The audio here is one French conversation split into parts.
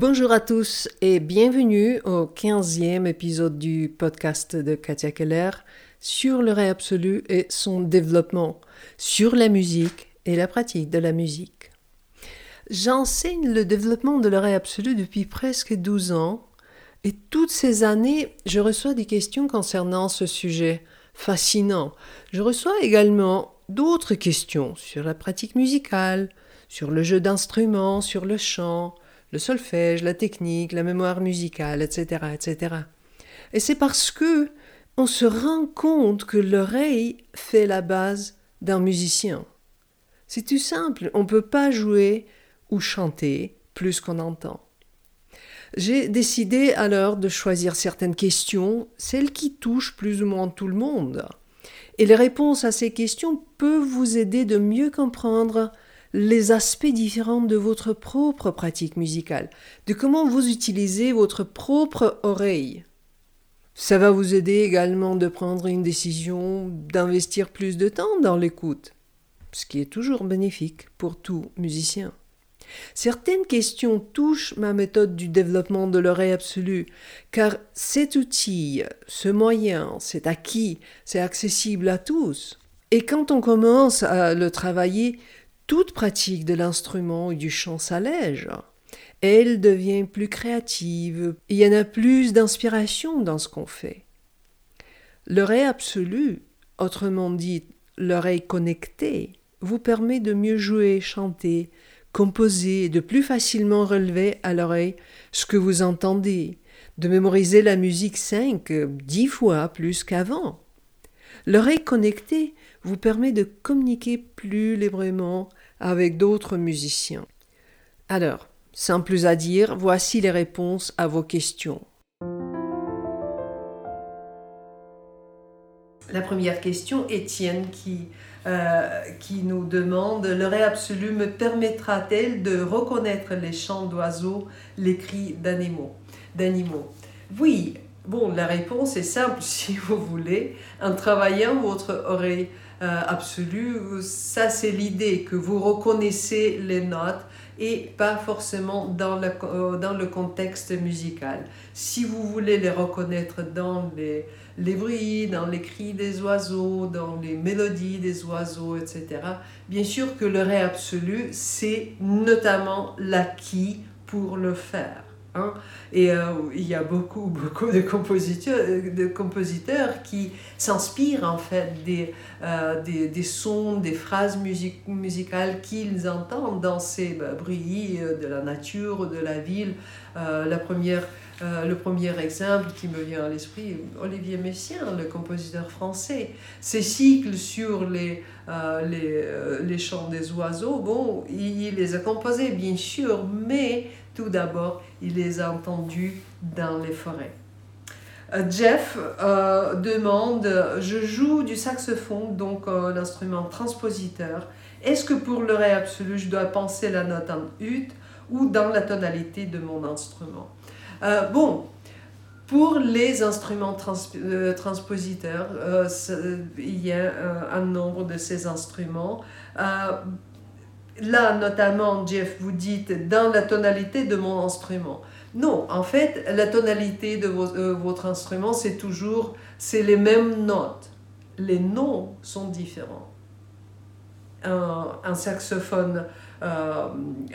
Bonjour à tous et bienvenue au 15e épisode du podcast de Katia Keller sur le ré absolu et son développement, sur la musique et la pratique de la musique. J'enseigne le développement de l'oreille absolue depuis presque 12 ans et toutes ces années, je reçois des questions concernant ce sujet fascinant. Je reçois également d'autres questions sur la pratique musicale, sur le jeu d'instruments, sur le chant, le solfège, la technique, la mémoire musicale, etc., etc. Et c'est parce que on se rend compte que l'oreille fait la base d'un musicien. C'est tout simple, on ne peut pas jouer ou chanter plus qu'on entend. J'ai décidé alors de choisir certaines questions, celles qui touchent plus ou moins tout le monde. Et les réponses à ces questions peuvent vous aider de mieux comprendre les aspects différents de votre propre pratique musicale, de comment vous utilisez votre propre oreille. Ça va vous aider également de prendre une décision d'investir plus de temps dans l'écoute, ce qui est toujours bénéfique pour tout musicien. Certaines questions touchent ma méthode du développement de l'oreille absolue, car cet outil, ce moyen, cet acquis, c'est accessible à tous. Et quand on commence à le travailler, toute pratique de l'instrument ou du chant s'allège. Elle devient plus créative, il y en a plus d'inspiration dans ce qu'on fait. L'oreille absolue, autrement dit l'oreille connectée, vous permet de mieux jouer, chanter, composer, de plus facilement relever à l'oreille ce que vous entendez, de mémoriser la musique cinq, dix fois plus qu'avant. L'oreille connectée vous permet de communiquer plus librement avec d'autres musiciens. Alors, sans plus à dire, voici les réponses à vos questions. La première question, Étienne, qui euh, qui nous demande L'oreille absolue me permettra-t-elle de reconnaître les chants d'oiseaux, les cris d'animaux d'animaux? Oui, bon, la réponse est simple si vous voulez. En travaillant votre oreille euh, absolue, ça c'est l'idée que vous reconnaissez les notes et pas forcément dans le, euh, dans le contexte musical. Si vous voulez les reconnaître dans les, les bruits, dans les cris des oiseaux, dans les mélodies des oiseaux, etc., bien sûr que le ré absolu, c'est notamment l'acquis pour le faire. Hein. Et euh, il y a beaucoup, beaucoup de compositeurs, de compositeurs qui s'inspirent en fait des, euh, des, des, sons, des phrases musicales qu'ils entendent dans ces bah, bruits euh, de la nature, de la ville. la première, le premier exemple qui me vient à l'esprit, Olivier Messiaen, le compositeur français. Ses cycles sur les, les, les chants des oiseaux, bon, il les a composés bien sûr, mais tout d'abord, il les a entendus dans les forêts. Euh, Jeff euh, demande, je joue du saxophone, donc euh, l'instrument transpositeur. Est-ce que pour le ré absolu, je dois penser la note en ut ou dans la tonalité de mon instrument? Bon, pour les instruments transpositeurs, il y a un nombre de ces instruments là, notamment, Jeff, vous dites dans la tonalité de mon instrument. Non, en fait, la tonalité de euh, votre instrument, c'est toujours, c'est les mêmes notes. Les noms sont différents. Un, saxophone euh,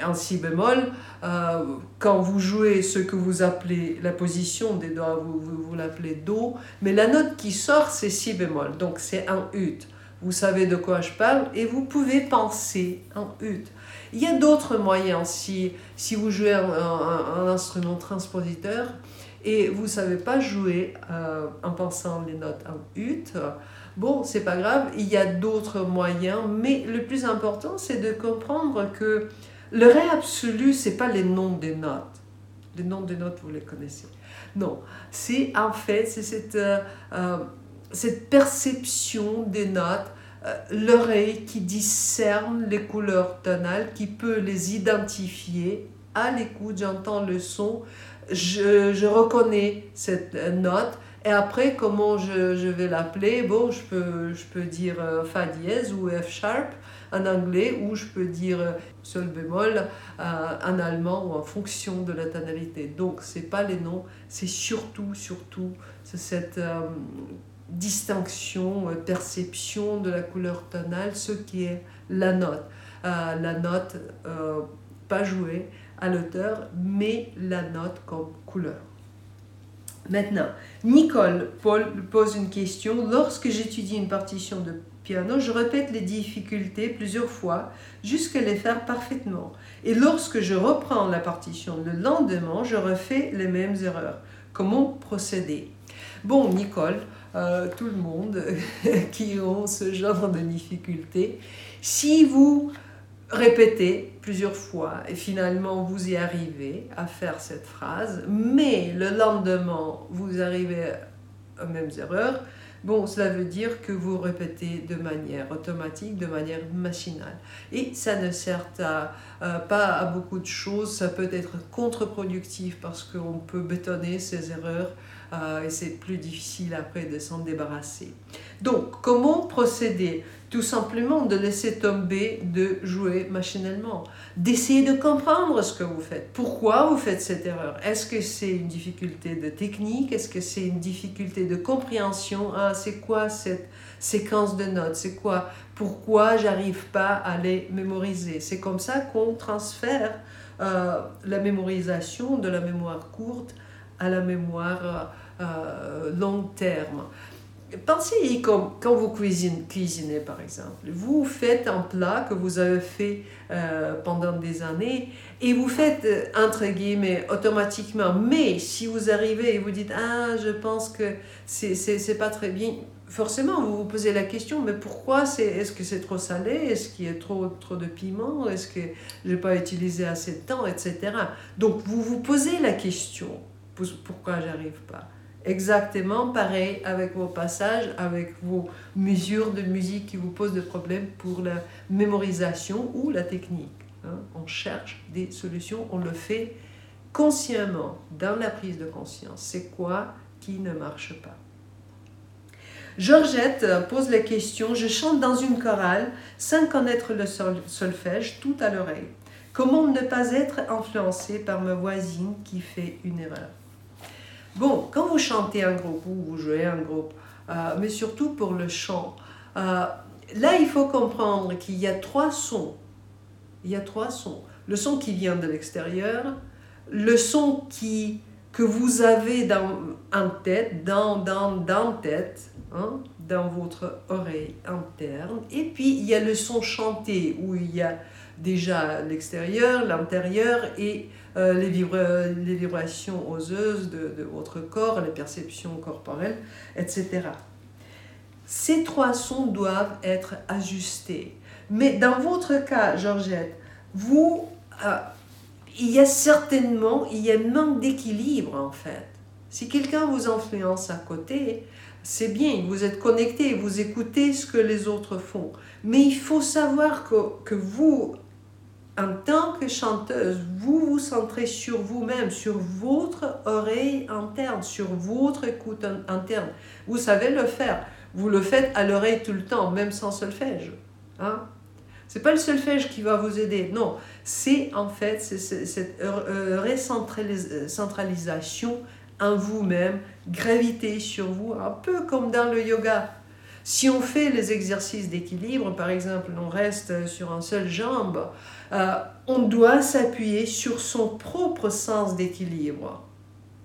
en si bémol, euh, quand vous jouez ce que vous appelez la position des doigts, vous, vous l'appelez Do, mais la note qui sort, c'est si bémol, donc c'est un ut vous savez de quoi je parle et vous pouvez penser en ut. Il y a d'autres moyens si, si vous jouez un, instrument transpositeur et vous ne savez pas jouer euh, en pensant les notes en ut. Bon, c'est pas grave, il y a d'autres moyens, mais le plus important, c'est de comprendre que le ré absolu, c'est pas les noms des notes. Les noms des notes, vous les connaissez. Non, c'est en fait, c'est cette, euh, euh, cette perception des notes, l'oreille qui discerne les couleurs tonales, qui peut les identifier. À l'écoute, j'entends le son, je, je, reconnais cette note. Et après, comment je, je vais l'appeler? Bon, je peux, je peux dire euh, Fa dièse ou F sharp. en anglais ou je peux dire sol bémol en allemand ou en fonction de la tonalité. Donc, ce n'est pas les noms, c'est surtout, surtout cette distinction, perception de la couleur tonale, ce qui est la note. la note, pas jouée à l'auteur, mais la note comme couleur. Maintenant, Nicole Paul pose une question. Lorsque j'étudie une partition de piano, je répète les difficultés plusieurs fois jusqu'à les faire parfaitement. Et lorsque je reprends la partition le lendemain, je refais les mêmes erreurs. Comment procéder? Bon, Nicole, euh, tout le monde qui ont ce genre de difficultés, si vous répétez plusieurs fois et finalement vous y arrivez à faire cette phrase, mais le lendemain vous arrivez aux mêmes erreurs, bon, cela veut dire que vous répétez de manière automatique, de manière machinale. Et ça ne sert euh, pas à beaucoup de choses, ça peut être contre-productif parce qu'on peut bétonner ces erreurs euh, et c'est plus difficile après de s'en débarrasser. Donc, comment procéder? Tout simplement de laisser tomber, de jouer machinalement, d'essayer de comprendre ce que vous faites. Pourquoi vous faites cette erreur? Est-ce que c'est une difficulté de technique? Est-ce que c'est une difficulté de compréhension? Ah, C'est quoi cette séquence de notes? C'est quoi? Pourquoi j'arrive pas à les mémoriser? C'est comme ça qu'on transfère euh, la mémorisation de la mémoire courte à la mémoire euh, long terme. Pensez comme quand vous cuisinez, par exemple. Vous faites un plat que vous avez fait euh, pendant des années et vous faites, euh, entre guillemets, automatiquement. Mais si vous arrivez et vous dites Ah, je pense que c'est pas très bien, forcément, vous vous posez la question Mais pourquoi c'est, Est-ce que c'est trop salé? Est-ce qu'il y a trop, trop de piment? Est-ce que je n'ai pas utilisé assez de temps Etc. Donc, vous vous posez la question Pourquoi j'arrive pas? Exactement pareil avec vos passages, avec vos mesures de musique qui vous posent des problèmes pour la mémorisation ou la technique. Hein. On cherche des solutions, on le fait consciemment, dans la prise de conscience. C'est quoi qui ne marche pas? Georgette pose la question, je chante dans une chorale sans connaître le solfège tout à l'oreille. Comment ne pas être influencé par ma voisine qui fait une erreur? Bon, quand vous chantez un groupe ou vous jouez un groupe, euh, mais surtout pour le chant, euh, là il faut comprendre qu'il y a trois sons. Il y a trois sons. Le son qui vient de l'extérieur, le son qui, que vous avez dans, en tête, dans, dans, dans tête, hein, dans votre oreille interne, et puis il y a le son chanté où il y a déjà l'extérieur, l'intérieur et euh, les, vibrations oseuses de, votre corps, les perceptions corporelles, etc. Ces trois sons doivent être ajustés. Mais dans votre cas, Georgette, vous, euh, il y a certainement, il y a un manque d'équilibre en fait. Si quelqu'un vous influence à côté, c'est bien, vous êtes connecté, vous écoutez ce que les autres font. Mais il faut savoir que, que vous, en tant que chanteuse, vous vous centrez sur vous-même, sur votre oreille interne, sur votre écoute interne. Vous savez le faire. Vous le faites à l'oreille tout le temps, même sans solfège. Hein? C'est pas le solfège qui va vous aider, non. C'est en fait cette euh, recentralisation en vous-même, gravité sur vous, un peu comme dans le yoga. Si on fait les exercices d'équilibre, par exemple, on reste sur un seul jambe, euh, on doit s'appuyer sur son propre sens d'équilibre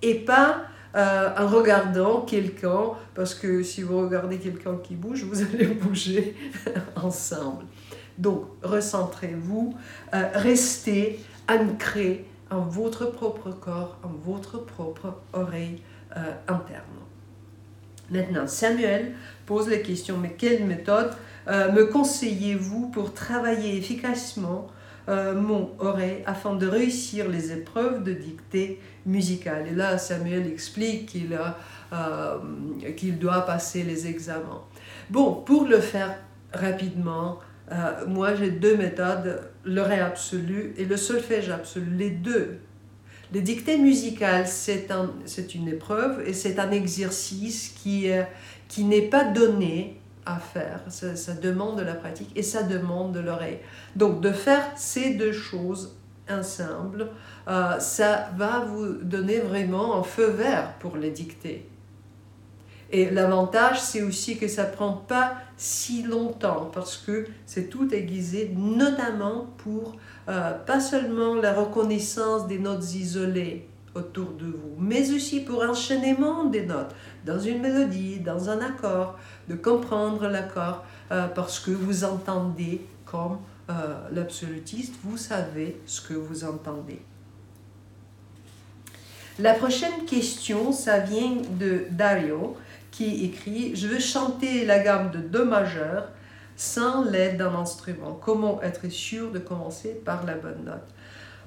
et pas euh, en regardant quelqu'un, parce que si vous regardez quelqu'un qui bouge, vous allez bouger ensemble. Donc, recentrez-vous, euh, restez ancré en votre propre corps, en votre propre oreille interne. Maintenant, Samuel pose la question, mais quelle méthode me conseillez-vous pour travailler efficacement euh, mon oreille afin de réussir les épreuves de dictée musicale? Et là, Samuel explique qu'il euh, doit passer les examens. Bon, pour le faire rapidement, euh, moi j'ai deux méthodes, le ré absolu et le solfège absolu, les deux. Les dictées musicales, c'est un, une épreuve et c'est un exercice qui, qui n'est pas donné à faire, ça, demande de la pratique et ça demande de l'oreille. Donc de faire ces deux choses ensemble, euh, ça va vous donner vraiment un feu vert pour les dicter. Et l'avantage, c'est aussi que ça prend pas si longtemps parce que c'est tout aiguisé, notamment pour euh, pas seulement la reconnaissance des notes isolées autour de vous, mais aussi pour enchaînement des notes dans une mélodie, dans un accord, de comprendre l'accord euh, parce que vous entendez comme euh, l'absolutiste, vous savez ce que vous entendez. La prochaine question, ça vient de Dario qui écrit Je veux chanter la gamme de Do majeur sans l'aide d'un instrument. Comment être sûr de commencer par la bonne note?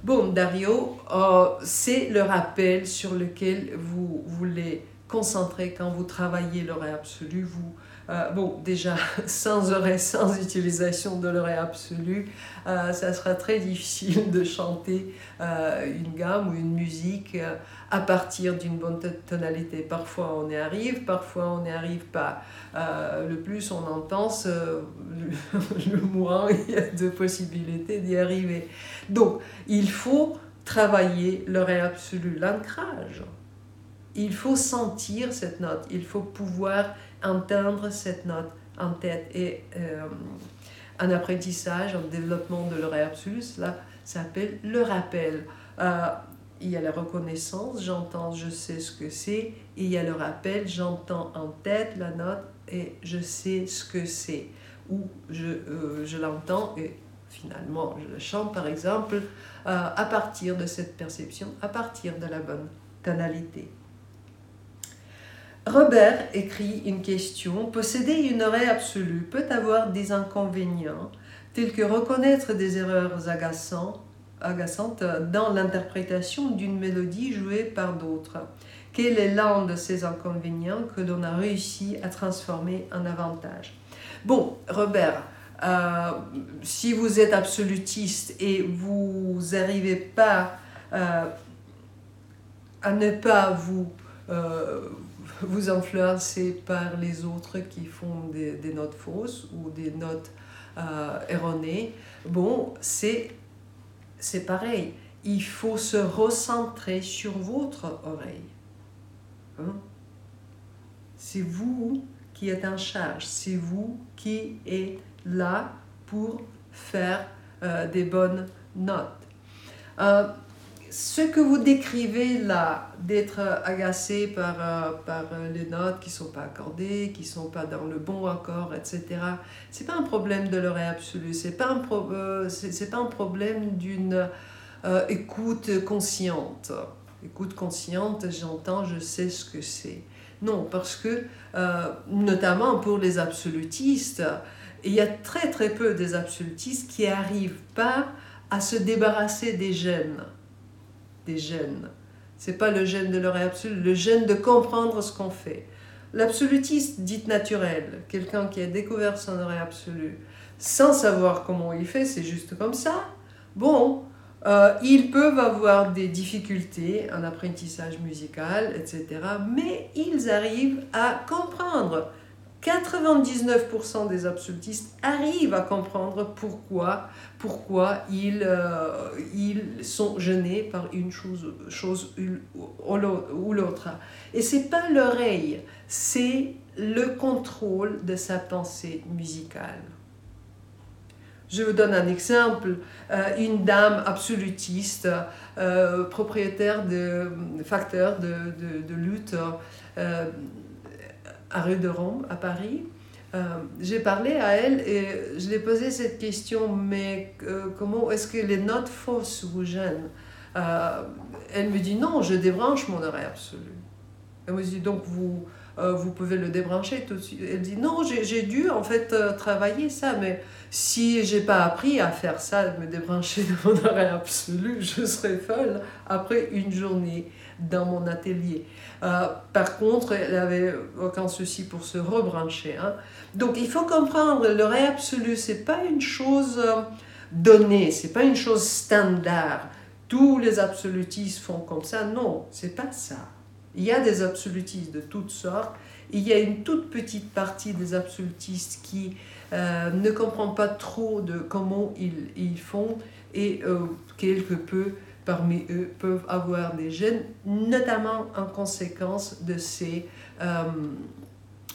Bon, Dario, euh, c'est le rappel sur lequel vous voulez concentrer quand vous travaillez l'oreille absolue. Vous, euh, bon, déjà, sans oreille, sans utilisation de l'oreille absolue, euh, ça sera très difficile de chanter une gamme ou une musique à partir d'une bonne tonalité. Parfois on y arrive, parfois on n'y arrive pas. Euh, le plus on entend, le, moins il y a de possibilités d'y arriver. Donc il faut travailler l'oreille absolue, l'ancrage. Il faut sentir cette note, il faut pouvoir entendre cette note en tête. Et euh, un apprentissage, un développement de l'oreille absolue, cela s'appelle le rappel. Euh, il y a la reconnaissance, j'entends, je sais ce que c'est, et il y a le rappel, j'entends en tête la note et je sais ce que c'est, ou je, euh, je l'entends et finalement je le chante par exemple euh, à partir de cette perception, à partir de la bonne tonalité. Robert écrit une question. Posséder une oreille absolue peut avoir des inconvénients, tels que reconnaître des erreurs agaçantes agaçante dans l'interprétation d'une mélodie jouée par d'autres. Quel est l'un de ces inconvénients que l'on a réussi à transformer en avantage? Bon, Robert, euh, si vous êtes absolutiste et vous n'arrivez pas euh, à ne pas vous, euh, vous influencer par les autres qui font des, notes fausses ou des notes erronées, bon, c'est c'est pareil. Il faut se recentrer sur votre oreille. Hein? C'est vous qui êtes en charge. C'est vous qui êtes là pour faire euh, des bonnes notes. Euh, ce que vous décrivez là, d'être agacé par, euh, par les notes qui ne sont pas accordées, qui ne sont pas dans le bon accord, etc., c'est pas un problème de l'oreille absolue, c'est pas, un euh, c'est, pas un problème d'une euh, écoute consciente. Écoute consciente, j'entends, je sais ce que c'est. Non, parce que, notamment pour les absolutistes, il y a très très peu des absolutistes qui n'arrivent pas à se débarrasser des gènes des gènes. C'est pas le gène de l'oreille absolue, le gène de comprendre ce qu'on fait. L'absolutiste dit naturel, quelqu'un qui a découvert son oreille absolue, sans savoir comment il fait, c'est juste comme ça. Bon, euh, ils peuvent avoir des difficultés en apprentissage musical, etc. Mais ils arrivent à comprendre 99% des absolutistes arrivent à comprendre pourquoi, pourquoi ils, euh, ils sont gênés par une chose, chose ou l'autre. Et c'est pas l'oreille, c'est le contrôle de sa pensée musicale. Je vous donne un exemple. Euh, une dame absolutiste, euh, propriétaire de facteurs de, de, de lutte, à rue de Rome, à Paris. Euh, j'ai parlé à elle et je lui ai posé cette question, mais euh, comment est-ce que les notes fausses vous gênent? Euh, Elle me dit non, je débranche mon oreille absolue. Elle me dit donc vous, vous pouvez le débrancher tout de suite. Elle dit non, j'ai dû en fait travailler ça, mais si j'ai pas appris à faire ça, me débrancher de mon oreille absolue, je serais folle après une journée dans mon atelier. Euh, par contre, elle avait aucun souci pour se rebrancher. Hein. Donc il faut comprendre, l'oreille absolue, c'est pas une chose euh, donnée, c'est pas une chose standard. Tous les absolutistes font comme ça. Non, c'est pas ça. Il y a des absolutistes de toutes sortes Il y a une toute petite partie des absolutistes qui euh, ne comprend pas trop de comment ils, ils font et quelque peu parmi eux peuvent avoir des gènes, notamment en conséquence de, ces, euh,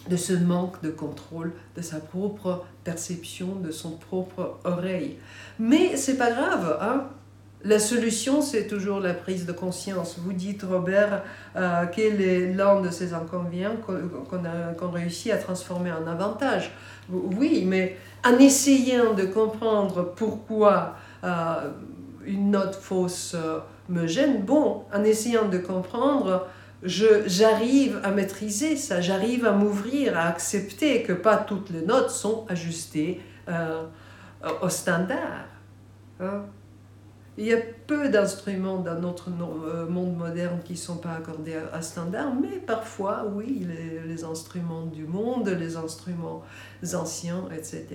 de ce manque de contrôle de sa propre perception, de son propre oreille. Mais c'est pas grave, hein? La solution, c'est toujours la prise de conscience. Vous dites, Robert, euh, quel est l'un de ces inconvénients qu'on réussit à transformer en avantage? Oui, mais en essayant de comprendre pourquoi euh, une note fausse euh, me gêne, bon, en essayant de comprendre, j'arrive à maîtriser ça, j'arrive à m'ouvrir, à accepter que pas toutes les notes sont ajustées au standard. Hein. Il y a peu d'instruments dans notre euh, monde moderne qui ne sont pas accordés à, standard, mais parfois, oui, les, instruments du monde, les instruments anciens, etc.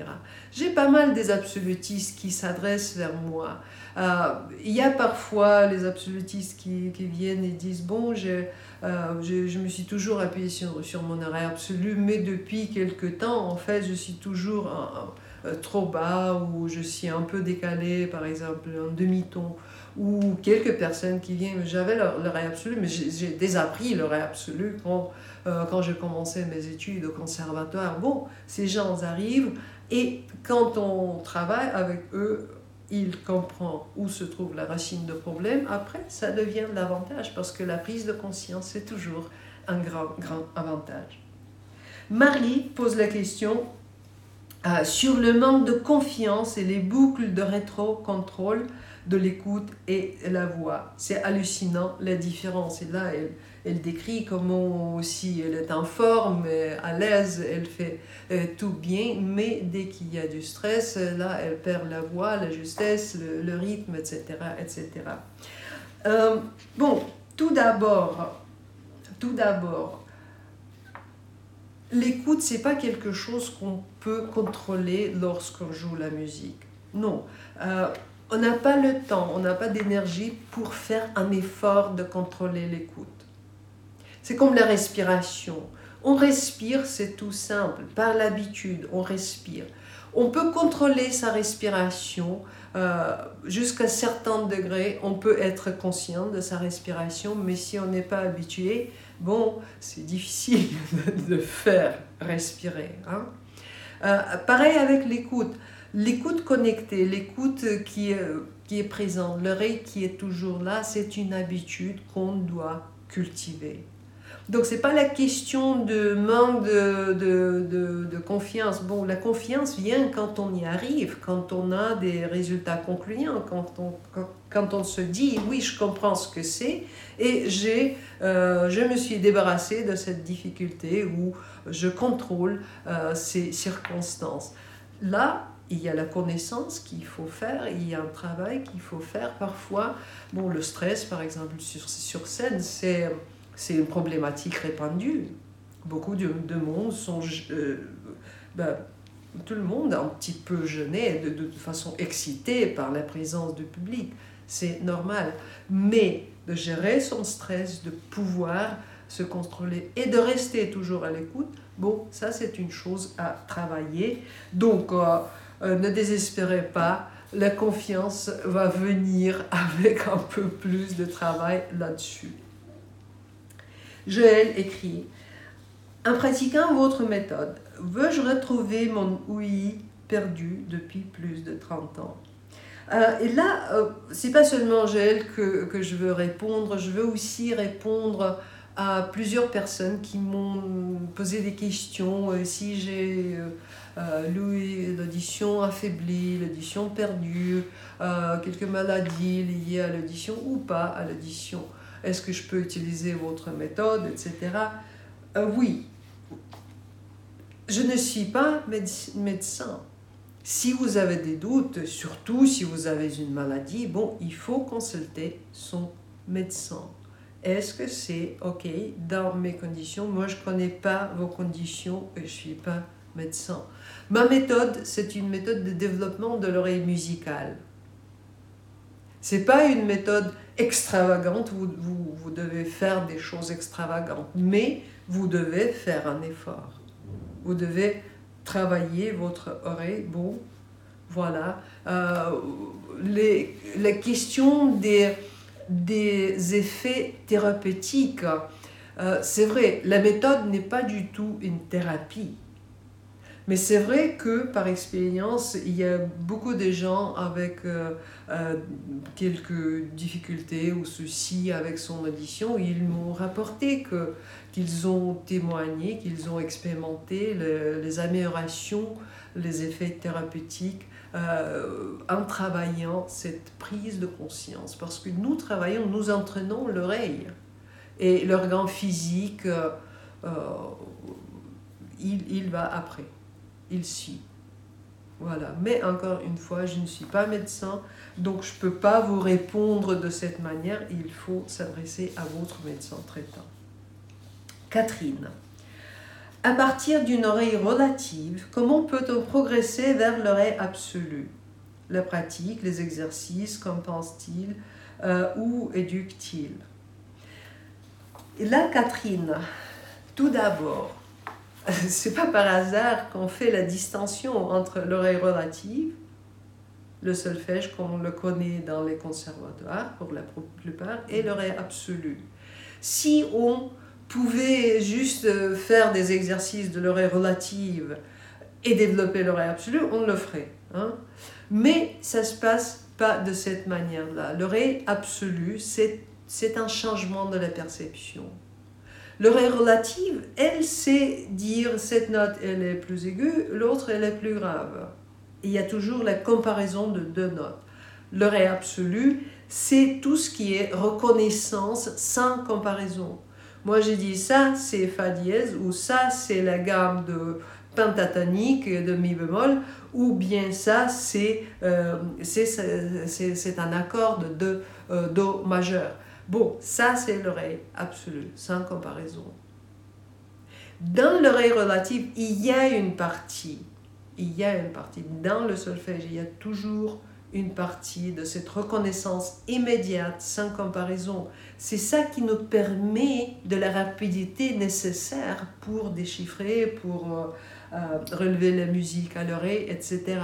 J'ai pas mal des absolutistes qui s'adressent vers moi. Euh, il y a parfois les absolutistes qui, viennent et disent, bon, je, euh, me suis toujours appuyé sur, mon arrêt absolu, mais depuis quelque temps, en fait, je suis toujours... trop bas ou je suis un peu décalé, par exemple, un demi-ton, ou quelques personnes qui viennent, j'avais le, le absolu, mais j'ai désappris le ré absolu quand, euh, quand j'ai commencé mes études au conservatoire. Bon, ces gens arrivent et quand on travaille avec eux, ils comprennent où se trouve la racine de problème. Après, ça devient l'avantage parce que la prise de conscience, c'est toujours un grand, grand avantage. Marie pose la question euh, sur le manque de confiance et les boucles de rétro-contrôle de l'écoute et la voix. C'est hallucinant la différence. Et là, elle, elle, décrit comment aussi elle est en forme, à l'aise, elle fait euh, tout bien, mais dès qu'il y a du stress, là, elle perd la voix, la justesse, le, rythme, etc. etc. Euh, bon, tout d'abord, tout d'abord, l'écoute, c'est pas quelque chose qu'on peut contrôler lorsqu'on joue la musique. Non. Euh, on n'a pas le temps, on n'a pas d'énergie pour faire un effort de contrôler l'écoute. C'est comme la respiration. On respire, c'est tout simple. Par l'habitude, on respire. On peut contrôler sa respiration euh, jusqu'à un certain degré. On peut être conscient de sa respiration, mais si on n'est pas habitué, bon, c'est difficile de faire respirer. Hein. Euh, pareil avec l'écoute. L'écoute connectée, l'écoute qui, qui est présente, l'oreille qui est toujours là, c'est une habitude qu'on doit cultiver. Donc, ce n'est pas la question de manque de, de, de, confiance. Bon, la confiance vient quand on y arrive, quand on a des résultats concluants, quand on, quand, on se dit oui, je comprends ce que c'est et j'ai, euh, je me suis débarrassé de cette difficulté où je contrôle euh, ces circonstances. Là, il y a la connaissance qu'il faut faire, il y a un travail qu'il faut faire. Parfois, bon, le stress, par exemple, sur, sur scène, c'est c'est une problématique répandue. Beaucoup de, de monde sont... Euh, ben, tout le monde un petit peu gêné, de, de, façon excitée par la présence du public. C'est normal. Mais de gérer son stress, de pouvoir se contrôler et de rester toujours à l'écoute, bon, ça c'est une chose à travailler. Donc, euh, euh, ne désespérez pas, la confiance va venir avec un peu plus de travail là-dessus. Joël écrit En pratiquant votre méthode, veux-je retrouver mon oui perdu depuis plus de 30 ans? Euh, et là, euh, c'est pas seulement Joël que, que, je veux répondre, je veux aussi répondre à plusieurs personnes qui m'ont posé des questions. Euh, si j'ai lu l'audition affaiblie, l'audition perdue, quelques maladies liées à l'audition ou pas à l'audition est-ce que je peux utiliser votre méthode, etc. Euh, oui, je ne suis pas médecin. Si vous avez des doutes, surtout si vous avez une maladie, bon, il faut consulter son médecin. Est-ce que c'est OK dans mes conditions? Moi, je ne connais pas vos conditions et je ne suis pas médecin. Ma méthode, c'est une méthode de développement de l'oreille musicale. C'est pas une méthode extravagante, vous, vous, vous, devez faire des choses extravagantes, mais vous devez faire un effort. Vous devez travailler votre oreille. Bon, voilà. Euh, les, la question des, des effets thérapeutiques, euh, c'est vrai, la méthode n'est pas du tout une thérapie. Mais c'est vrai que par expérience, il y a beaucoup de gens avec euh, euh, quelques difficultés ou soucis avec son audition. Ils m'ont rapporté que, qu'ils ont témoigné, qu'ils ont expérimenté les améliorations, les effets thérapeutiques euh, en travaillant cette prise de conscience. Parce que nous travaillons, nous entraînons l'oreille. Et l'organe physique, il, il va après il suit. Voilà. Mais encore une fois, je ne suis pas médecin, donc je ne peux pas vous répondre de cette manière. Il faut s'adresser à votre médecin traitant. Catherine. À partir d'une oreille relative, comment peut-on progresser vers l'oreille absolue? La pratique, les exercices, qu'en pense-t-il? Euh, Où éduque-t-il? Là, Catherine, tout d'abord, c'est pas par hasard qu'on fait la distinction entre l'oreille relative, le solfège comme on le connaît dans les conservatoires pour la plupart, et l'oreille absolue. Si on pouvait juste faire des exercices de l'oreille relative et développer l'oreille absolue, on le ferait. Hein. Mais ça se passe pas de cette manière-là. L'oreille absolue, c'est un changement de la perception. L'oreille relative, elle sait dire cette note, elle est plus aiguë, l'autre, elle est plus grave. il y a toujours la comparaison de deux notes. L'oreille absolue, c'est tout ce qui est reconnaissance sans comparaison. Moi, j'ai dit ça, c'est Fa dièse, ou ça, c'est la gamme de pentatonique de Mi bémol, ou bien ça, c'est euh, un accord de euh, Do majeur. Bon, ça c'est l'oreille absolue, sans comparaison. Dans l'oreille relative, il y a une partie, il y a une partie, dans le solfège, il y a toujours une partie de cette reconnaissance immédiate, sans comparaison. C'est ça qui nous permet de la rapidité nécessaire pour déchiffrer, pour euh, euh, relever la musique à l'oreille, etc.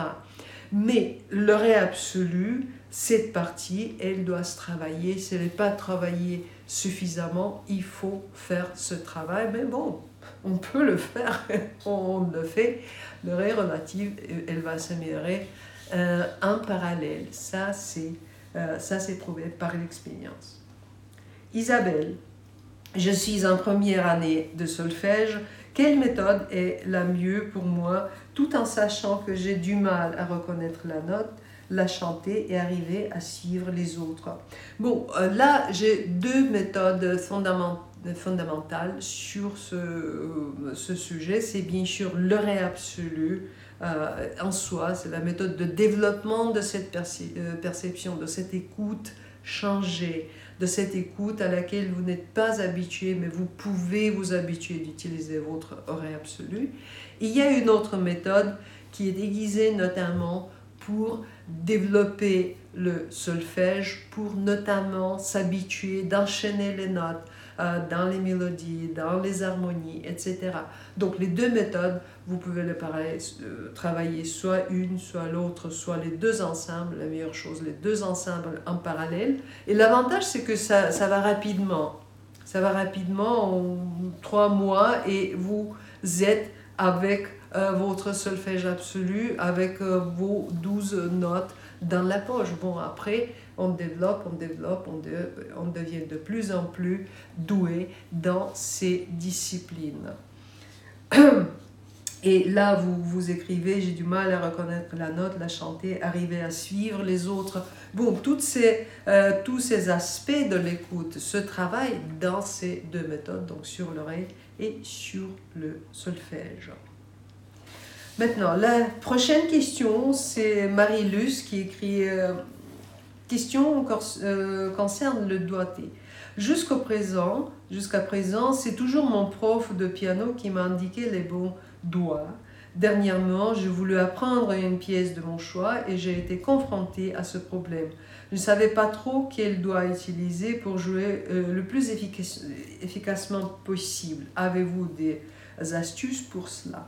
Mais l'oreille absolue, cette partie, elle doit se travailler. Si elle n'est pas travaillée suffisamment, il faut faire ce travail. Mais bon, on peut le faire, on le fait. L'oreille relative, elle va s'améliorer euh, en parallèle. Ça, c'est euh, ça c'est prouvé par l'expérience. Isabelle, je suis en première année de solfège. Quelle méthode est la mieux pour moi, tout en sachant que j'ai du mal à reconnaître la note? La chanter et arriver à suivre les autres. Bon, euh, là, j'ai deux méthodes fondamentales sur ce, euh, ce sujet. C'est bien sûr l'oreille absolue euh, en soi, c'est la méthode de développement de cette perception, de cette écoute changée, de cette écoute à laquelle vous n'êtes pas habitué, mais vous pouvez vous habituer d'utiliser votre oreille absolue. Il y a une autre méthode qui est déguisée notamment pour développer le solfège, pour notamment s'habituer d'enchaîner les notes euh, dans les mélodies, dans les harmonies, etc. Donc les deux méthodes, vous pouvez les euh, travailler soit une, soit l'autre, soit les deux ensemble, la meilleure chose, les deux ensemble en parallèle. Et l'avantage, c'est que ça, ça va rapidement. Ça va rapidement en trois mois et vous êtes avec euh, votre solfège absolu avec euh, vos 12 notes dans la poche. Bon, après, on développe, on développe, on, devient de plus en plus doué dans ces disciplines. Et là, vous, vous écrivez, j'ai du mal à reconnaître la note, la chanter, arriver à suivre les autres. Bon, euh, tous ces aspects de l'écoute se travaillent dans ces deux méthodes, donc sur l'oreille et sur le solfège. Maintenant, la prochaine question, c'est Marie-Luce qui écrit euh, Question euh, concerne le doigté. Jusqu'au présent, jusqu'à présent, c'est toujours mon prof de piano qui m'a indiqué les bons doigts. Dernièrement, j'ai voulu apprendre une pièce de mon choix et j'ai été confrontée à ce problème. Je ne savais pas trop quel doigt utiliser pour jouer euh, le plus efficacement possible. Avez-vous des astuces pour cela?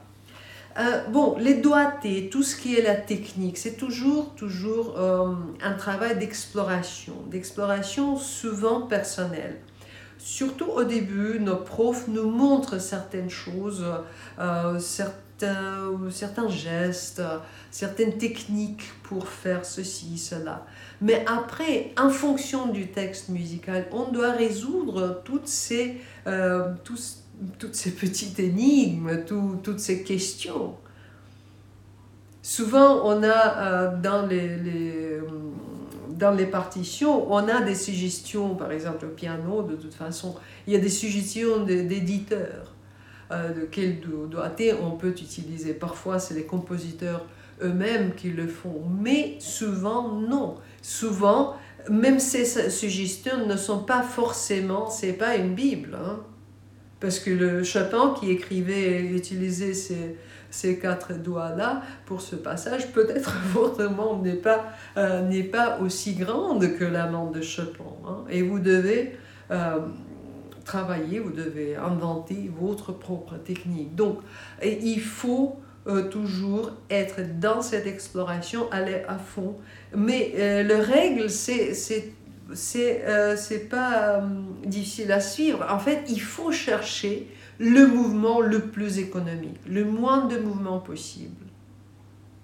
Euh, bon, les doigtés, tout ce qui est la technique, c'est toujours, toujours euh, un travail d'exploration, d'exploration souvent personnelle. Surtout au début, nos profs nous montrent certaines choses, euh, certains, certains gestes, certaines techniques pour faire ceci, cela. Mais après, en fonction du texte musical, on doit résoudre toutes ces, toutes ces petites énigmes, toutes ces questions. Souvent, on a euh, dans, les, euh, dans les partitions, on a des suggestions, par exemple au piano, de toute façon, il y a des suggestions d'éditeurs. Euh, de quel doigté on peut utiliser. Parfois, c'est les compositeurs eux-mêmes qui le font, mais souvent, non. Souvent, même ces suggestions ne sont pas forcément, c'est pas une Bible. Hein. Parce que le Chopin qui écrivait et utilisait ces, ces quatre doigts-là pour ce passage, peut-être votre main n'est pas, euh, pas aussi grande que la main de Chopin. Hein. et vous devez euh, travailler, vous devez inventer votre propre technique. Donc, il faut euh, toujours être dans cette exploration, aller à fond. Mais le règle, c'est c'est euh, pas euh, difficile à suivre. En fait, il faut chercher le mouvement le plus économique, le moins de mouvements possible.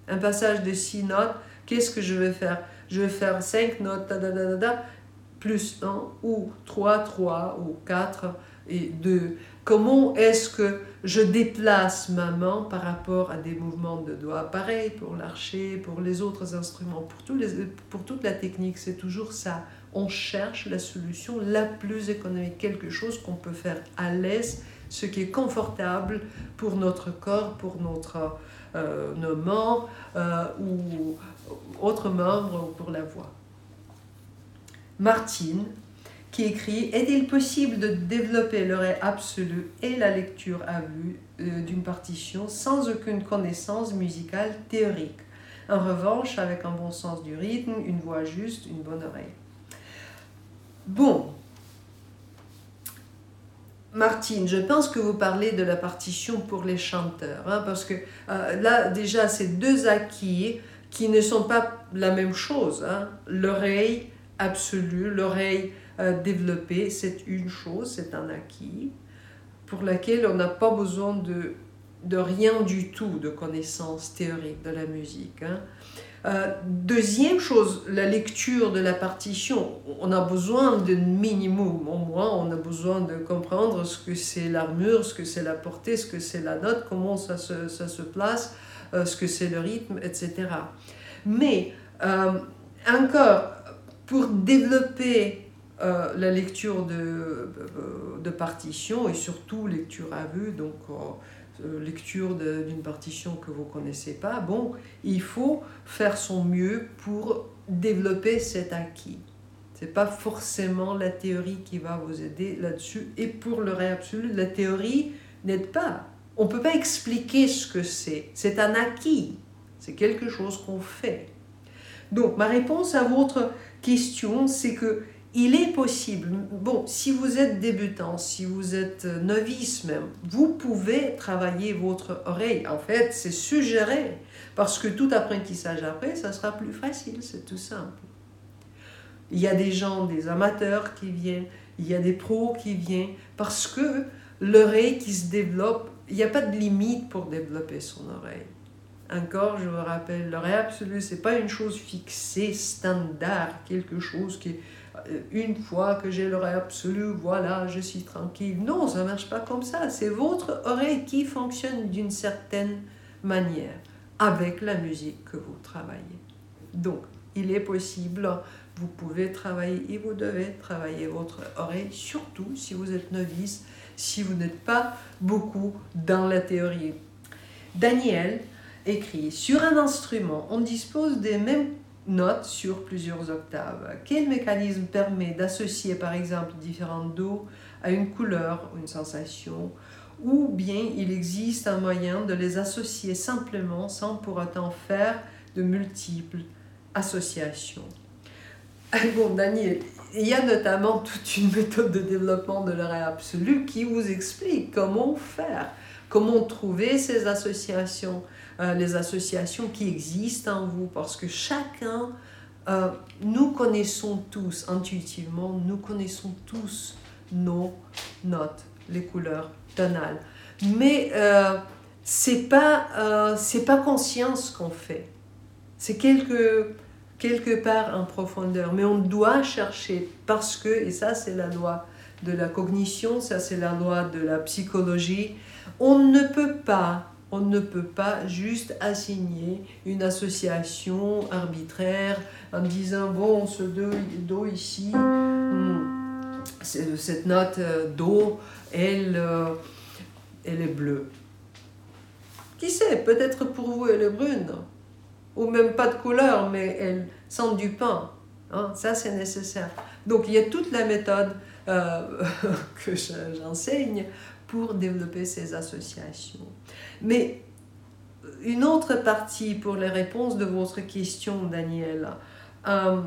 Un passage de six notes, qu'est-ce que je vais faire? Je vais faire cinq notes, plus 1, ou 3, 3, ou 4 et 2. Comment est-ce que je déplace ma main par rapport à des mouvements de doigts? Pareil pour l'archer, pour les autres instruments, pour, tous pour toute la technique, c'est toujours ça on cherche la solution la plus économique, quelque chose qu'on peut faire à l'aise, ce qui est confortable pour notre corps, pour notre, euh, nos mains euh, ou autres membres pour la voix. Martine, qui écrit Est-il possible de développer l'oreille absolue et la lecture à vue euh, d'une partition sans aucune connaissance musicale théorique? En revanche, avec un bon sens du rythme, une voix juste, une bonne oreille. Bon, Martine, je pense que vous parlez de la partition pour les chanteurs, hein, parce que euh, là, déjà, c'est deux acquis qui ne sont pas la même chose. Hein. L'oreille absolue, l'oreille euh, développée, c'est une chose, c'est un acquis, pour laquelle on n'a pas besoin de, rien du tout de connaissances théoriques de la musique. Hein. Euh, deuxième chose, la lecture de la partition. On a besoin d'un minimum. Au moins, on a besoin de comprendre ce que c'est l'armure, ce que c'est la portée, ce que c'est la note, comment ça se, ça se place, euh, ce que c'est le rythme, etc. Mais euh, encore, pour développer la lecture de, de, partition et surtout lecture à vue, donc lecture d'une partition que vous connaissez pas, bon, il faut faire son mieux pour développer cet acquis. Ce n'est pas forcément la théorie qui va vous aider là-dessus. Et pour le ré absolu, la théorie n'aide pas. On peut pas expliquer ce que c'est. C'est un acquis. C'est quelque chose qu'on fait. Donc, ma réponse à votre question, c'est que il est possible, bon, si vous êtes débutant, si vous êtes novice même, vous pouvez travailler votre oreille. En fait, c'est suggéré, parce que tout apprentissage après, ça sera plus facile, c'est tout simple. Il y a des gens, des amateurs qui viennent, il y a des pros qui viennent, parce que l'oreille qui se développe, il n'y a pas de limite pour développer son oreille. Encore, je vous rappelle, l'oreille absolue, c'est pas une chose fixée, standard, quelque chose qui euh, une fois que j'ai l'oreille absolue, voilà, je suis tranquille. Non, ça ne marche pas comme ça. C'est votre oreille qui fonctionne d'une certaine manière avec la musique que vous travaillez. Donc, il est possible, vous pouvez travailler et vous devez travailler votre oreille, surtout si vous êtes novice, si vous n'êtes pas beaucoup dans la théorie. Daniel écrit, sur un instrument, on dispose des mêmes notes sur plusieurs octaves. Quel mécanisme permet d'associer par exemple différents do à une couleur ou une sensation ou bien il existe un moyen de les associer simplement sans pour autant faire de multiples associations? bon, Daniel, il y a notamment toute une méthode de développement de l'oreille absolue qui vous explique comment faire, comment trouver ces associations, euh, les associations qui existent en vous, parce que chacun, euh, nous connaissons tous intuitivement, nous connaissons tous nos notes, les couleurs tonales. Mais euh, c'est pas, euh, c'est pas conscience qu'on fait. C'est quelque, quelque part en profondeur. Mais on doit chercher parce que, et ça c'est la loi de la cognition, ça c'est la loi de la psychologie, on ne peut pas on ne peut pas juste assigner une association arbitraire en disant bon ce do, ici hmm, cette note euh, do elle euh, elle est bleue. Qui sait peut-être pour vous elle est brune ou même pas de couleur mais elle sent du pain hein, ça c'est nécessaire. Donc il y a toute la méthode euh, que j'enseigne pour développer ces associations. Mais une autre partie pour les réponses de votre question, Daniel, euh,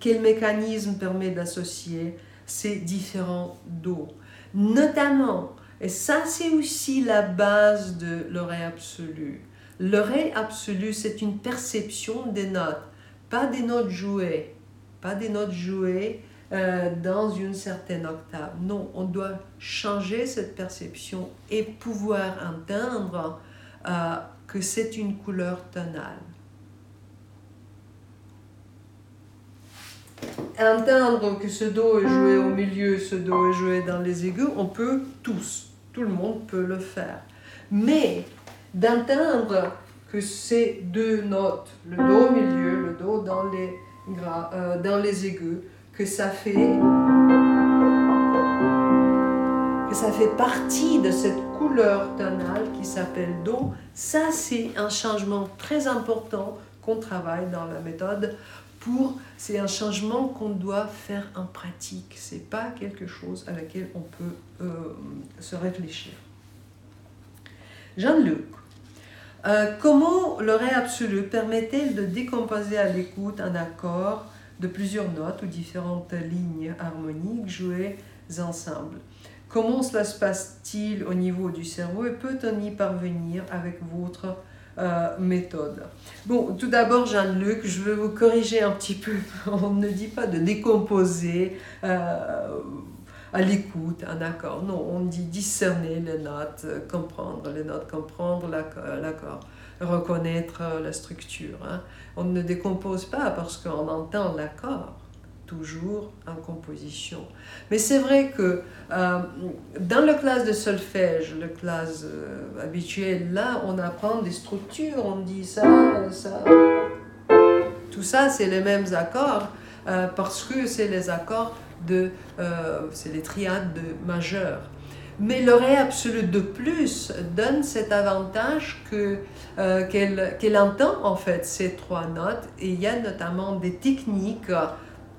quel mécanisme permet d'associer ces différents dos? Notamment, et ça c'est aussi la base de l'oreille absolue. L'oreille absolue, c'est une perception des notes, pas des notes jouées, pas des notes jouées, euh, dans une certaine octave. Non, on doit changer cette perception et pouvoir entendre euh, que c'est une couleur tonale. Entendre que ce do est joué au milieu, ce do est joué dans les aigus, on peut tous, tout le monde peut le faire. Mais d'entendre que ces deux notes, le do au milieu, le do dans les, euh, dans les aigus, que ça fait que ça fait partie de cette couleur tonale qui s'appelle Do. Ça, c'est un changement très important qu'on travaille dans la méthode pour. C'est un changement qu'on doit faire en pratique. C'est pas quelque chose à laquelle on peut euh, se réfléchir. Jean-Luc, euh, comment l'oreille absolue permet-elle de décomposer à l'écoute un accord de plusieurs notes ou différentes lignes harmoniques jouées ensemble. Comment cela se passe-t-il au niveau du cerveau et peut-on y parvenir avec votre euh, méthode? Bon, tout d'abord, Jean-Luc, je veux vous corriger un petit peu. On ne dit pas de décomposer euh, à l'écoute un accord. Non, on dit discerner les notes, comprendre les notes, comprendre l'accord reconnaître euh, la structure. Hein. On ne décompose pas parce qu'on entend l'accord toujours en composition. Mais c'est vrai que euh, dans le classe de solfège, le classe euh, habituel, là, on apprend des structures, on dit ça, ça. Tout ça, c'est les mêmes accords parce que c'est les accords de, c'est les triades de majeurs. Mais l'oreille absolue de plus donne cet avantage euh, qu'elle, entend en fait ces trois notes. Et il y a notamment des techniques,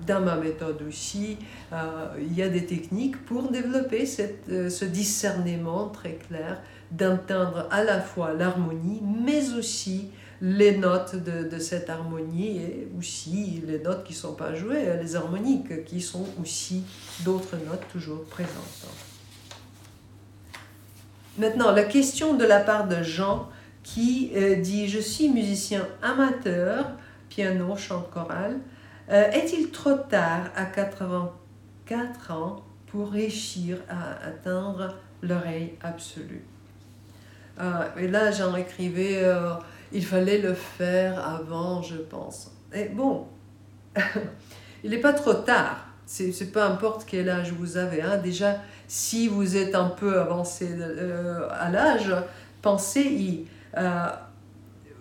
dans ma méthode aussi, euh, il y a des techniques pour développer cette, euh, ce discernement très clair d'entendre à la fois l'harmonie, mais aussi les notes de, de, cette harmonie et aussi les notes qui ne sont pas jouées, les harmoniques qui sont aussi d'autres notes toujours présentes. Maintenant, la question de la part de Jean qui euh, dit Je suis musicien amateur, piano, chant choral. Euh, est-il trop tard à 84 ans pour réussir à atteindre l'oreille absolue? Euh, Et là, Jean écrivait Il fallait le faire avant, je pense. Et bon, il n'est pas trop tard. C'est peu importe quel âge vous avez. Hein. Déjà, si vous êtes un peu avancé euh, à l'âge, pensez-y. Euh,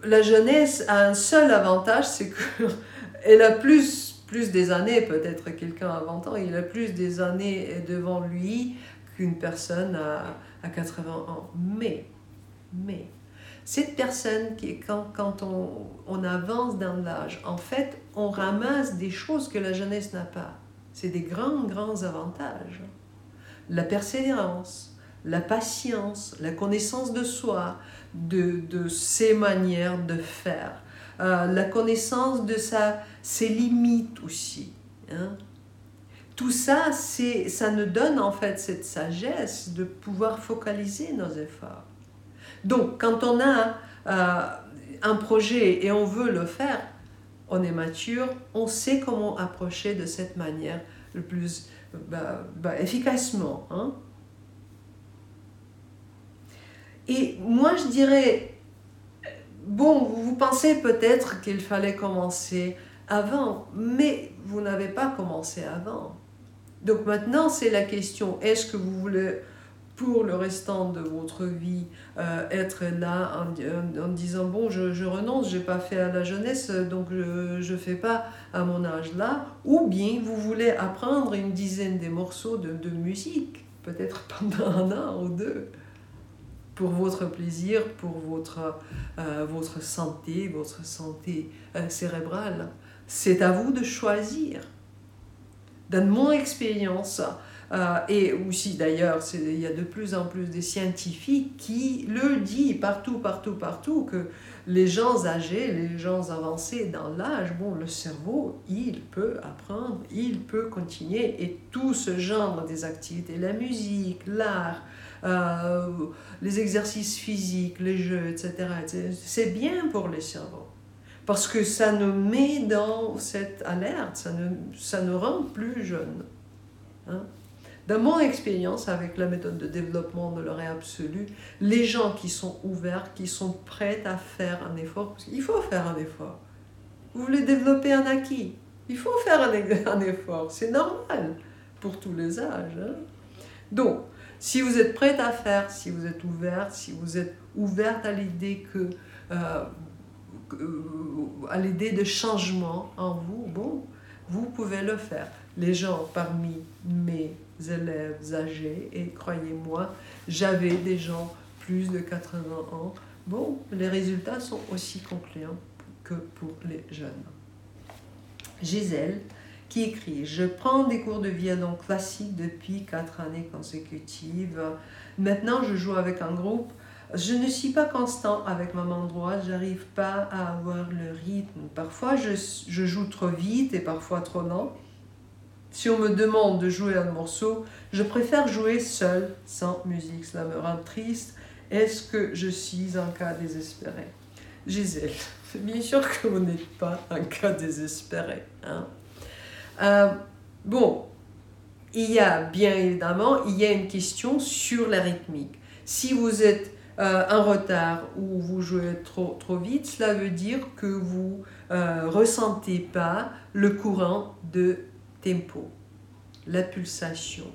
la jeunesse a un seul avantage, c'est qu'elle a plus, plus des années, peut-être quelqu'un a 20 ans, il a plus des années devant lui qu'une personne à, à 80 ans. Mais, mais, cette personne, qui, quand, quand on, on avance dans l'âge, en fait, on ramasse des choses que la jeunesse n'a pas. C'est des grands, grands avantages la persévérance, la patience, la connaissance de soi, de, de ses manières de faire, euh, la connaissance de sa, ses limites aussi. Hein. Tout ça, ça nous donne en fait cette sagesse de pouvoir focaliser nos efforts. Donc, quand on a euh, un projet et on veut le faire, on est mature, on sait comment approcher de cette manière le plus bah, bah, efficacement. Hein. Et moi, je dirais, bon, vous pensez peut-être qu'il fallait commencer avant, mais vous n'avez pas commencé avant. Donc maintenant, c'est la question, est-ce que vous voulez pour le restant de votre vie euh, être là en, disant bon je, je renonce j'ai pas fait à la jeunesse donc je je fais pas à mon âge là. Ou bien vous voulez apprendre une dizaine de morceaux de, de musique peut-être pendant un an ou deux pour votre plaisir pour votre euh, votre santé votre santé euh, cérébrale. C'est à vous de choisir. Dans mon expérience euh, et aussi d'ailleurs, il y a de plus en plus de scientifiques qui le disent partout, partout, partout, que les gens âgés, les gens avancés dans l'âge, bon, le cerveau, il peut apprendre, il peut continuer, et tout ce genre des activités, la musique, l'art, euh, les exercices physiques, les jeux, etc., c'est bien pour le cerveau. Parce que ça nous met dans cette alerte, ça nous, ça nous rend plus jeunes. Hein? Dans mon expérience avec la méthode de développement de l'oreille absolue, les gens qui sont ouverts, qui sont prêts à faire un effort, parce qu'il faut faire un effort. Vous voulez développer un acquis, il faut faire un, effort, c'est normal pour tous les âges. Hein. Donc, si vous êtes prête à faire, si vous êtes ouverte, si vous êtes ouverte à l'idée que, euh, à l'idée de changement en vous, bon, vous pouvez le faire. Les gens parmi mes élèves âgés et croyez-moi, j'avais des gens plus de 80 ans. Bon, les résultats sont aussi concluants que pour les jeunes. Gisèle qui écrit Je prends des cours de violon classique depuis quatre années consécutives. Maintenant, je joue avec un groupe. Je ne suis pas constant avec ma main droite, j'arrive pas à avoir le rythme. Parfois, je, je joue trop vite et parfois trop lent. Si on me demande de jouer un morceau, je préfère jouer seul, sans musique. Cela me rend triste. Est-ce que je suis un cas désespéré? Gisèle, bien sûr que vous n'êtes pas un cas désespéré. Hein? Euh, bon, il y a bien évidemment, il y a une question sur la rythmique. Si vous êtes euh, en retard ou vous jouez trop, trop vite, cela veut dire que vous ne euh, ressentez pas le courant de tempo, la pulsation.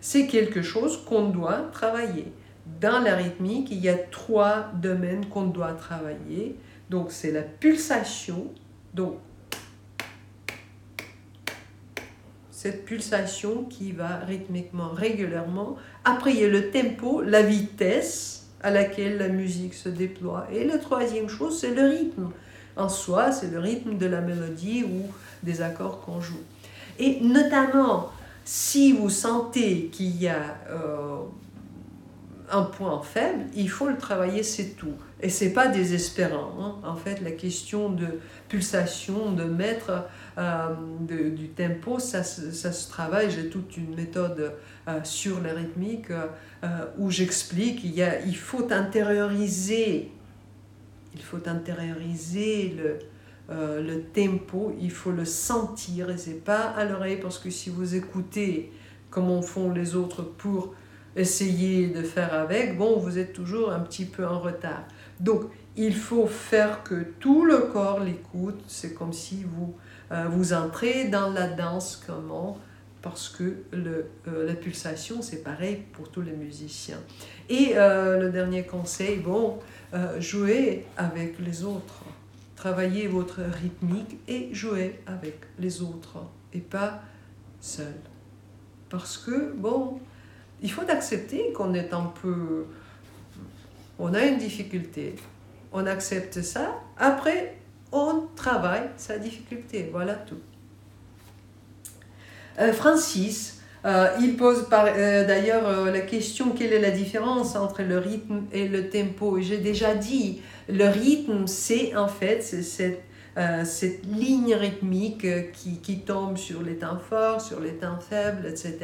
C'est quelque chose qu'on doit travailler. Dans la rythmique, il y a trois domaines qu'on doit travailler. Donc, c'est la pulsation. Donc, cette pulsation qui va rythmiquement, régulièrement. Après, il y a le tempo, la vitesse à laquelle la musique se déploie. Et la troisième chose, c'est le rythme. En soi, c'est le rythme de la mélodie ou des accords qu'on joue. Et notamment, si vous sentez qu'il y a euh, un point faible, il faut le travailler, c'est tout. Et c'est pas désespérant. Hein. En fait, la question de pulsation, de mettre euh, du tempo, ça, ça, se travaille. J'ai toute une méthode euh, sur la rythmique où j'explique il faut intérioriser, il faut intérioriser le, euh, le tempo, il faut le sentir et c'est pas à l'oreille parce que si vous écoutez comme font les autres pour essayer de faire avec, bon, vous êtes toujours un petit peu en retard. Donc, il faut faire que tout le corps l'écoute. C'est comme si vous, euh, vous entrez dans la danse, comment? Parce que le, euh, la pulsation, c'est pareil pour tous les musiciens. Et le dernier conseil, bon, jouer avec les autres travailler votre rythmique et jouer avec les autres et pas seul. Parce que, bon, il faut accepter qu'on est un peu... On a une difficulté. On accepte ça. Après, on travaille sa difficulté. Voilà tout. Euh, Francis, euh, il pose euh, d'ailleurs la question quelle est la différence entre le rythme et le tempo? J'ai déjà dit, le rythme, c'est en fait cette euh, cette ligne rythmique qui, qui, tombe sur les temps forts, sur les temps faibles, etc.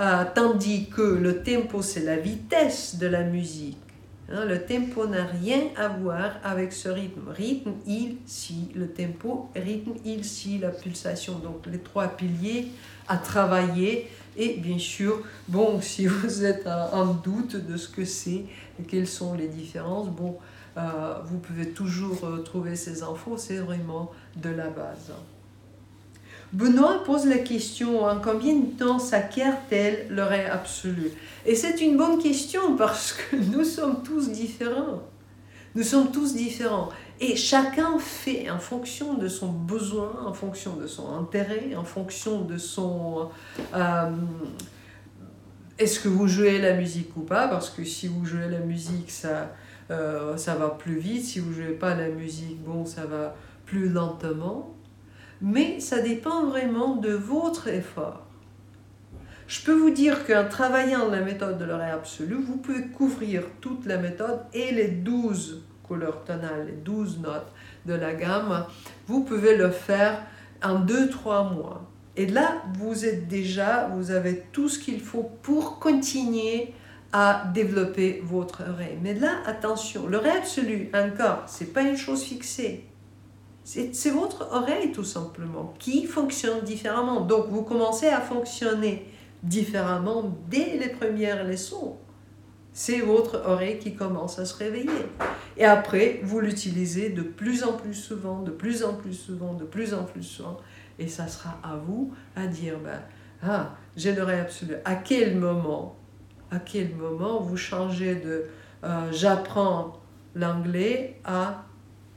Euh, tandis que le tempo, c'est la vitesse de la musique. Hein, le tempo n'a rien à voir avec ce rythme. Rythme, il, si. Le tempo, rythme, il, si. La pulsation. Donc les trois piliers à travailler. Et bien sûr, bon, si vous êtes en doute de ce que c'est, quelles sont les différences, bon, euh, vous pouvez toujours euh, trouver ces infos, c'est vraiment de la base. Benoît pose la question en combien de temps s'acquiert-elle le ré absolu Et c'est une bonne question parce que nous sommes tous différents. Nous sommes tous différents. Et chacun fait en fonction de son besoin, en fonction de son intérêt, en fonction de son... Euh, est-ce que vous jouez la musique ou pas? Parce que si vous jouez la musique, ça, euh, ça va plus vite. Si vous jouez pas la musique, bon, ça va plus lentement. Mais ça dépend vraiment de votre effort. Je peux vous dire qu'en travaillant la méthode de l'oreille absolue, vous pouvez couvrir toute la méthode et les 12 couleurs tonales, les 12 notes de la gamme. Vous pouvez le faire en 2-3 mois. Et là, vous êtes déjà, vous avez tout ce qu'il faut pour continuer à développer votre oreille. Mais là, attention, le rêve absolu, encore, c'est pas une chose fixée. C'est votre oreille tout simplement qui fonctionne différemment. Donc vous commencez à fonctionner différemment dès les premières leçons. C'est votre oreille qui commence à se réveiller. Et après, vous l'utilisez de plus en plus souvent, de plus en plus souvent, de plus en plus souvent. Et ça sera à vous à dire, ben, ah, j'ai l'oreille absolue. À quel moment à quel moment vous changez de euh, j'apprends l'anglais à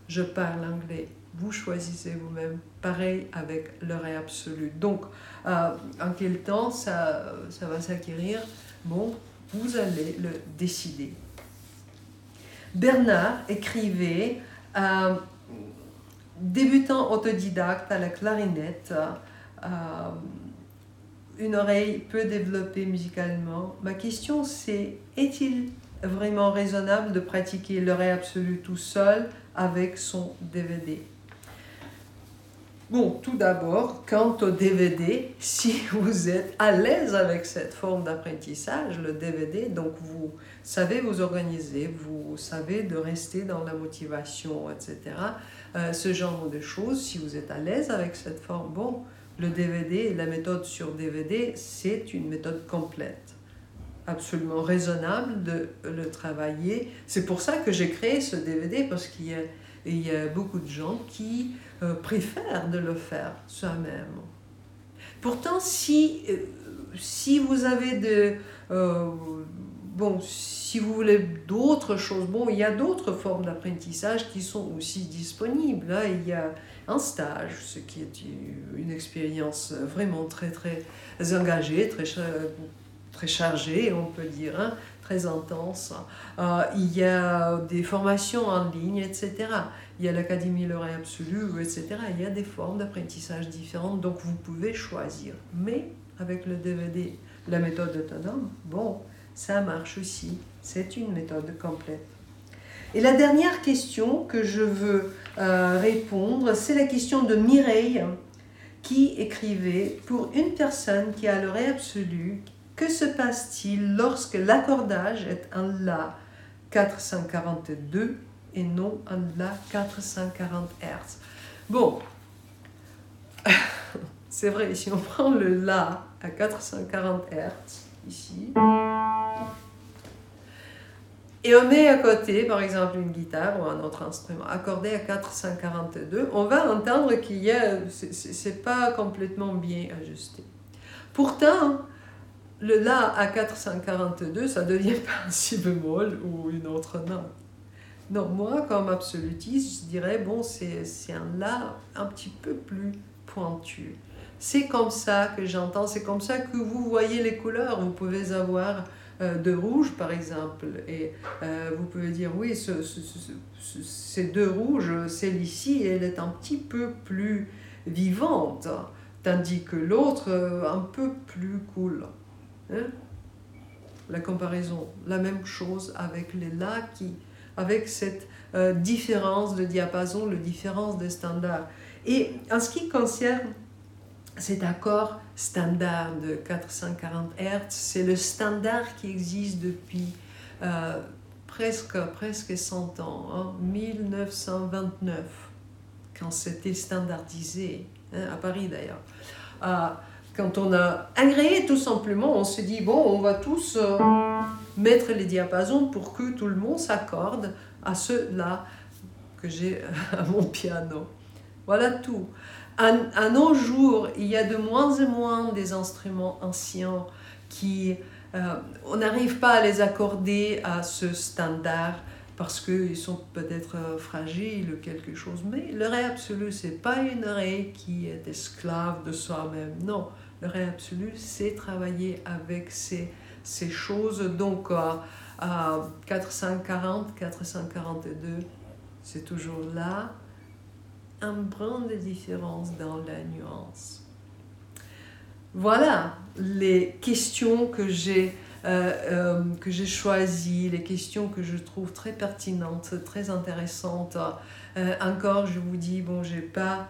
je parle anglais. Vous choisissez vous-même. Pareil avec l'oreille absolue. Donc, euh, en quel temps ça, ça va s'acquérir? Bon, vous allez le décider. Bernard écrivait euh, débutant autodidacte à la clarinette une oreille peu développée musicalement, ma question c'est est-il vraiment raisonnable de pratiquer l'oreille absolue tout seul avec son DVD Bon, tout d'abord, quant au DVD, si vous êtes à l'aise avec cette forme d'apprentissage, le DVD, donc vous savez vous organiser, vous savez de rester dans la motivation, etc. Euh, ce genre de choses, si vous êtes à l'aise avec cette forme, bon, le DVD, la méthode sur DVD, c'est une méthode complète, absolument raisonnable de le travailler. C'est pour ça que j'ai créé ce DVD, parce qu'il y a, il y a beaucoup de gens qui euh, préfèrent de le faire soi-même. Pourtant, si, euh, si vous avez de... Euh, bon, si vous voulez d'autres choses, bon, il y a d'autres formes d'apprentissage qui sont aussi disponibles. Là, il y a un stage, ce qui est une expérience vraiment très très engagée, très, très chargée, on peut dire, hein, très intense. Euh, il y a des formations en ligne, etc. Il y a l'Académie L'Oreille Absolue, etc. Il y a des formes d'apprentissage différentes, donc vous pouvez choisir. Mais avec le DVD, la méthode autonome, bon, ça marche aussi. C'est une méthode complète. Et la dernière question que je veux euh, répondre, c'est la question de Mireille qui écrivait Pour une personne qui a l'oreille absolue, que se passe-t-il lorsque l'accordage est un La 442 et non un La 440 Hz Bon, c'est vrai, si on prend le La à 440 Hz, ici, et on met à côté, par exemple, une guitare ou un autre instrument accordé à 442, on va entendre qu'il y a, c'est pas complètement bien ajusté. Pourtant, le La à 442, ça devient pas un si bémol ou une autre note. Non, moi, comme absolutiste, je dirais, bon, c'est un La un petit peu plus pointu. C'est comme ça que j'entends, c'est comme ça que vous voyez les couleurs. Vous pouvez avoir euh, de rouge, par exemple, et euh, vous pouvez dire, oui, ce, ce, ces deux rouges, celle-ci, elle est un petit peu plus vivante, tandis que l'autre, euh, un peu plus cool. Hein? La comparaison, la même chose avec les là qui avec cette euh, différence de diapason, la différence de standard. Et en ce qui concerne cet accord standard de 440 Hz, c'est le standard qui existe depuis euh, presque, presque 100 ans, 1929, hein, quand c'était standardisé, hein, à Paris d'ailleurs. Euh, quand on a agréé tout simplement, on s'est dit, bon, on va tous euh, mettre les diapasons pour que tout le monde s'accorde à ceux-là que j'ai à mon piano. Voilà tout. À, nos jours, il y a de moins en moins des instruments anciens qui, euh, on n'arrive pas à les accorder à ce standard parce qu'ils sont peut-être euh, fragiles ou quelque chose. Mais le ré absolu, c'est pas une ré qui est esclave de soi-même. Non, le ré absolu, c'est travailler avec ces, ces choses. Donc, à 440, 442, c'est toujours là un brin de différence dans la nuance. Voilà les questions que j'ai euh, euh, que j'ai choisies, les questions que je trouve très pertinentes, très intéressantes. Euh, encore, je vous dis, bon, j'ai pas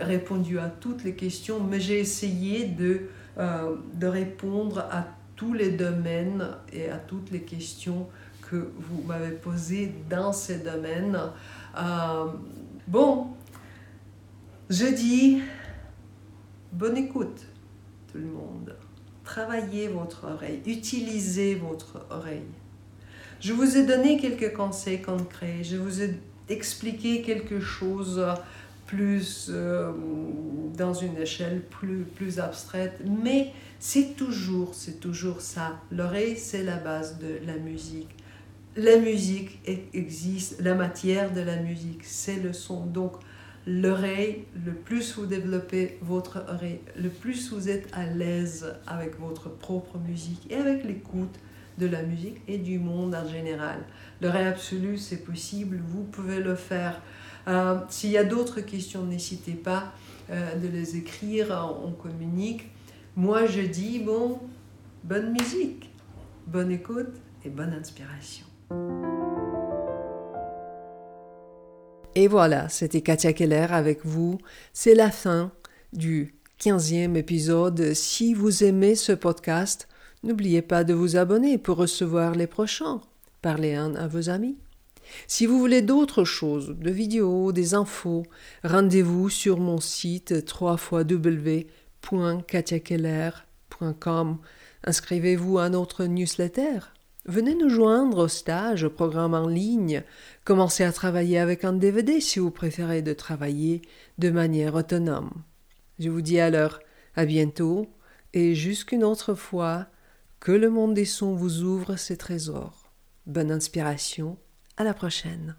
répondu à toutes les questions, mais j'ai essayé de, de répondre à tous les domaines et à toutes les questions que vous m'avez posées dans ces domaines. bon, je dis bonne écoute, tout le monde. Travaillez votre oreille, utilisez votre oreille. Je vous ai donné quelques conseils concrets, je vous ai expliqué quelque chose plus euh, dans une échelle plus, plus abstraite, mais c'est toujours, c'est toujours ça. L'oreille, c'est la base de la musique. La musique existe, la matière de la musique, c'est le son. Donc, l'oreille, le plus vous développez votre oreille, le plus vous êtes à l'aise avec votre propre musique et avec l'écoute de la musique et du monde en général. L'oreille absolue, c'est possible, vous pouvez le faire. Euh, s'il y a d'autres questions, n'hésitez pas euh, de les écrire, on communique. Moi, je dis, bon, bonne musique, bonne écoute et bonne inspiration. Et voilà, c'était Katia Keller avec vous. C'est la fin du 15e épisode. Si vous aimez ce podcast, n'oubliez pas de vous abonner pour recevoir les prochains. Parlez-en à vos amis. Si vous voulez d'autres choses, de vidéos, des infos, rendez-vous sur mon site www.katiakeller.com. Inscrivez-vous à notre newsletter. Venez nous joindre au stage, au programme en ligne. Commencez à travailler avec un DVD si vous préférez de travailler de manière autonome. Je vous dis alors à bientôt et jusqu'une autre fois, que le monde des sons vous ouvre ses trésors. Bonne inspiration, à la prochaine.